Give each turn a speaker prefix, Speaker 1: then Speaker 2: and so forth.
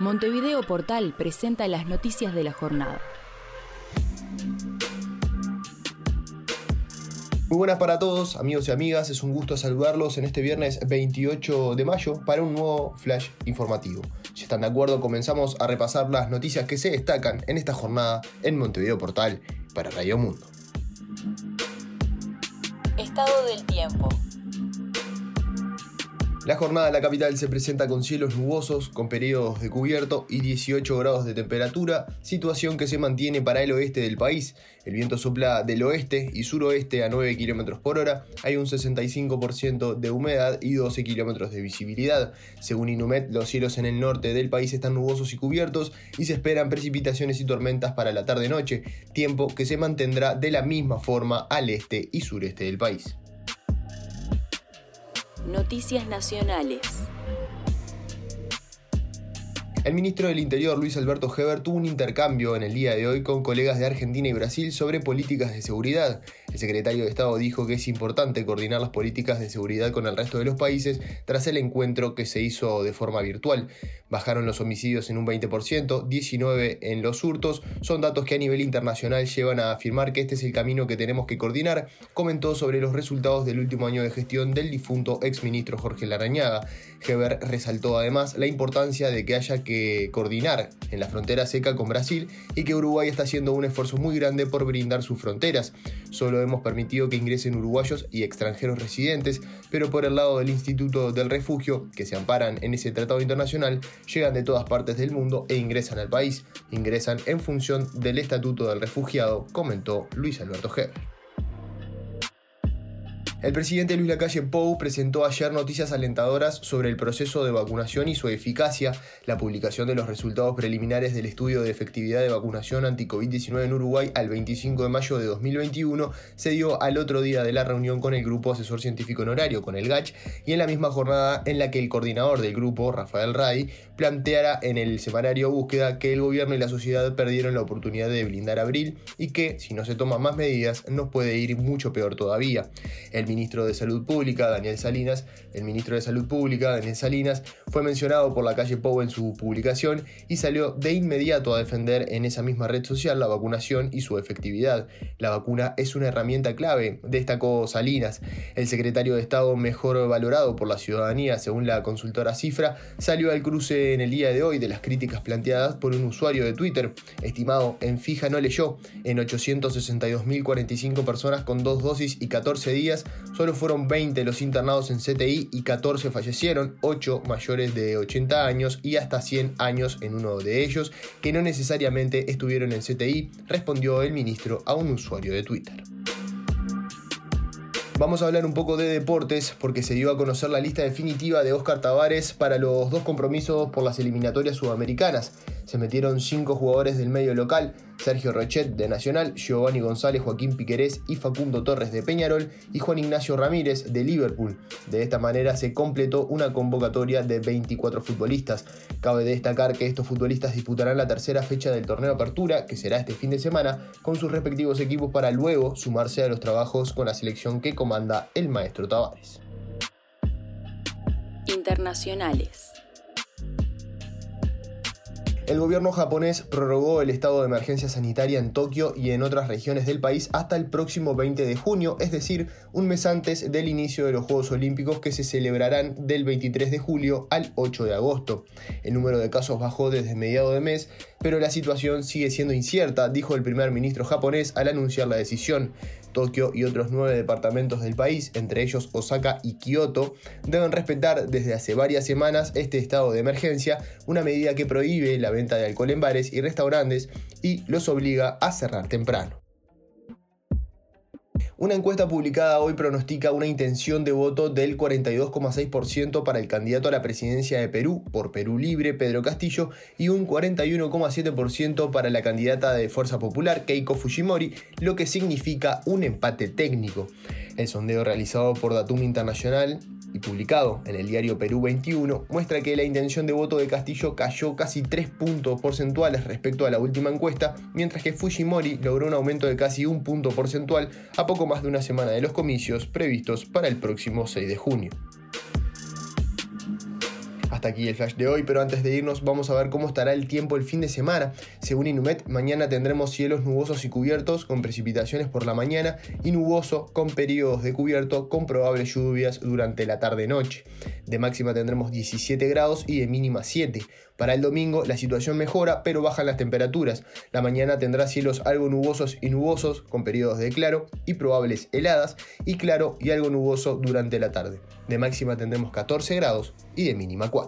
Speaker 1: Montevideo Portal presenta las noticias de la jornada.
Speaker 2: Muy buenas para todos, amigos y amigas. Es un gusto saludarlos en este viernes 28 de mayo para un nuevo flash informativo. Si están de acuerdo, comenzamos a repasar las noticias que se destacan en esta jornada en Montevideo Portal para Radio Mundo.
Speaker 1: Estado del tiempo.
Speaker 2: La jornada en la capital se presenta con cielos nubosos, con periodos de cubierto y 18 grados de temperatura, situación que se mantiene para el oeste del país. El viento sopla del oeste y suroeste a 9 km por hora, hay un 65% de humedad y 12 km de visibilidad. Según Inumet, los cielos en el norte del país están nubosos y cubiertos y se esperan precipitaciones y tormentas para la tarde-noche, tiempo que se mantendrá de la misma forma al este y sureste del país.
Speaker 1: Noticias Nacionales.
Speaker 2: El ministro del Interior, Luis Alberto Heber, tuvo un intercambio en el día de hoy con colegas de Argentina y Brasil sobre políticas de seguridad. El secretario de Estado dijo que es importante coordinar las políticas de seguridad con el resto de los países tras el encuentro que se hizo de forma virtual. Bajaron los homicidios en un 20%, 19 en los hurtos. Son datos que a nivel internacional llevan a afirmar que este es el camino que tenemos que coordinar, comentó sobre los resultados del último año de gestión del difunto exministro Jorge Larañaga. Heber resaltó además la importancia de que haya que coordinar en la frontera seca con Brasil y que Uruguay está haciendo un esfuerzo muy grande por brindar sus fronteras. Solo hemos permitido que ingresen uruguayos y extranjeros residentes, pero por el lado del Instituto del Refugio, que se amparan en ese tratado internacional, llegan de todas partes del mundo e ingresan al país. Ingresan en función del Estatuto del Refugiado, comentó Luis Alberto Heber. El presidente Luis Lacalle Pou presentó ayer noticias alentadoras sobre el proceso de vacunación y su eficacia. La publicación de los resultados preliminares del estudio de efectividad de vacunación anti-COVID-19 en Uruguay al 25 de mayo de 2021 se dio al otro día de la reunión con el Grupo Asesor Científico Honorario, con el GACH, y en la misma jornada en la que el coordinador del grupo, Rafael Ray, planteara en el semanario Búsqueda que el gobierno y la sociedad perdieron la oportunidad de blindar abril y que, si no se toman más medidas, nos puede ir mucho peor todavía. Ministro de Salud Pública, Daniel Salinas, el ministro de Salud Pública, Daniel Salinas, fue mencionado por la calle Pou en su publicación y salió de inmediato a defender en esa misma red social la vacunación y su efectividad. La vacuna es una herramienta clave, destacó Salinas. El secretario de Estado mejor valorado por la ciudadanía, según la consultora Cifra, salió al cruce en el día de hoy de las críticas planteadas por un usuario de Twitter, estimado en fija no leyó, en 862.045 personas con dos dosis y 14 días Solo fueron 20 los internados en CTI y 14 fallecieron, 8 mayores de 80 años y hasta 100 años en uno de ellos, que no necesariamente estuvieron en CTI, respondió el ministro a un usuario de Twitter. Vamos a hablar un poco de deportes porque se dio a conocer la lista definitiva de Oscar Tavares para los dos compromisos por las eliminatorias sudamericanas. Se metieron cinco jugadores del medio local, Sergio Rochet de Nacional, Giovanni González, Joaquín Piquerés y Facundo Torres de Peñarol y Juan Ignacio Ramírez de Liverpool. De esta manera se completó una convocatoria de 24 futbolistas. Cabe destacar que estos futbolistas disputarán la tercera fecha del torneo Apertura, que será este fin de semana, con sus respectivos equipos para luego sumarse a los trabajos con la selección que comanda el maestro Tavares.
Speaker 1: Internacionales.
Speaker 2: El gobierno japonés prorrogó el estado de emergencia sanitaria en Tokio y en otras regiones del país hasta el próximo 20 de junio, es decir, un mes antes del inicio de los Juegos Olímpicos que se celebrarán del 23 de julio al 8 de agosto. El número de casos bajó desde mediado de mes, pero la situación sigue siendo incierta, dijo el primer ministro japonés al anunciar la decisión. Tokio y otros nueve departamentos del país, entre ellos Osaka y Kioto, deben respetar desde hace varias semanas este estado de emergencia, una medida que prohíbe la venta de alcohol en bares y restaurantes y los obliga a cerrar temprano. Una encuesta publicada hoy pronostica una intención de voto del 42,6% para el candidato a la presidencia de Perú por Perú Libre, Pedro Castillo, y un 41,7% para la candidata de Fuerza Popular, Keiko Fujimori, lo que significa un empate técnico. El sondeo realizado por Datum Internacional y publicado en el diario Perú 21 muestra que la intención de voto de Castillo cayó casi 3 puntos porcentuales respecto a la última encuesta, mientras que Fujimori logró un aumento de casi un punto porcentual a poco más de una semana de los comicios previstos para el próximo 6 de junio. Hasta aquí el flash de hoy, pero antes de irnos vamos a ver cómo estará el tiempo el fin de semana. Según Inumet, mañana tendremos cielos nubosos y cubiertos con precipitaciones por la mañana y nuboso con periodos de cubierto con probables lluvias durante la tarde-noche. De máxima tendremos 17 grados y de mínima 7. Para el domingo la situación mejora, pero bajan las temperaturas. La mañana tendrá cielos algo nubosos y nubosos con periodos de claro y probables heladas y claro y algo nuboso durante la tarde. De máxima tendremos 14 grados y de mínima 4.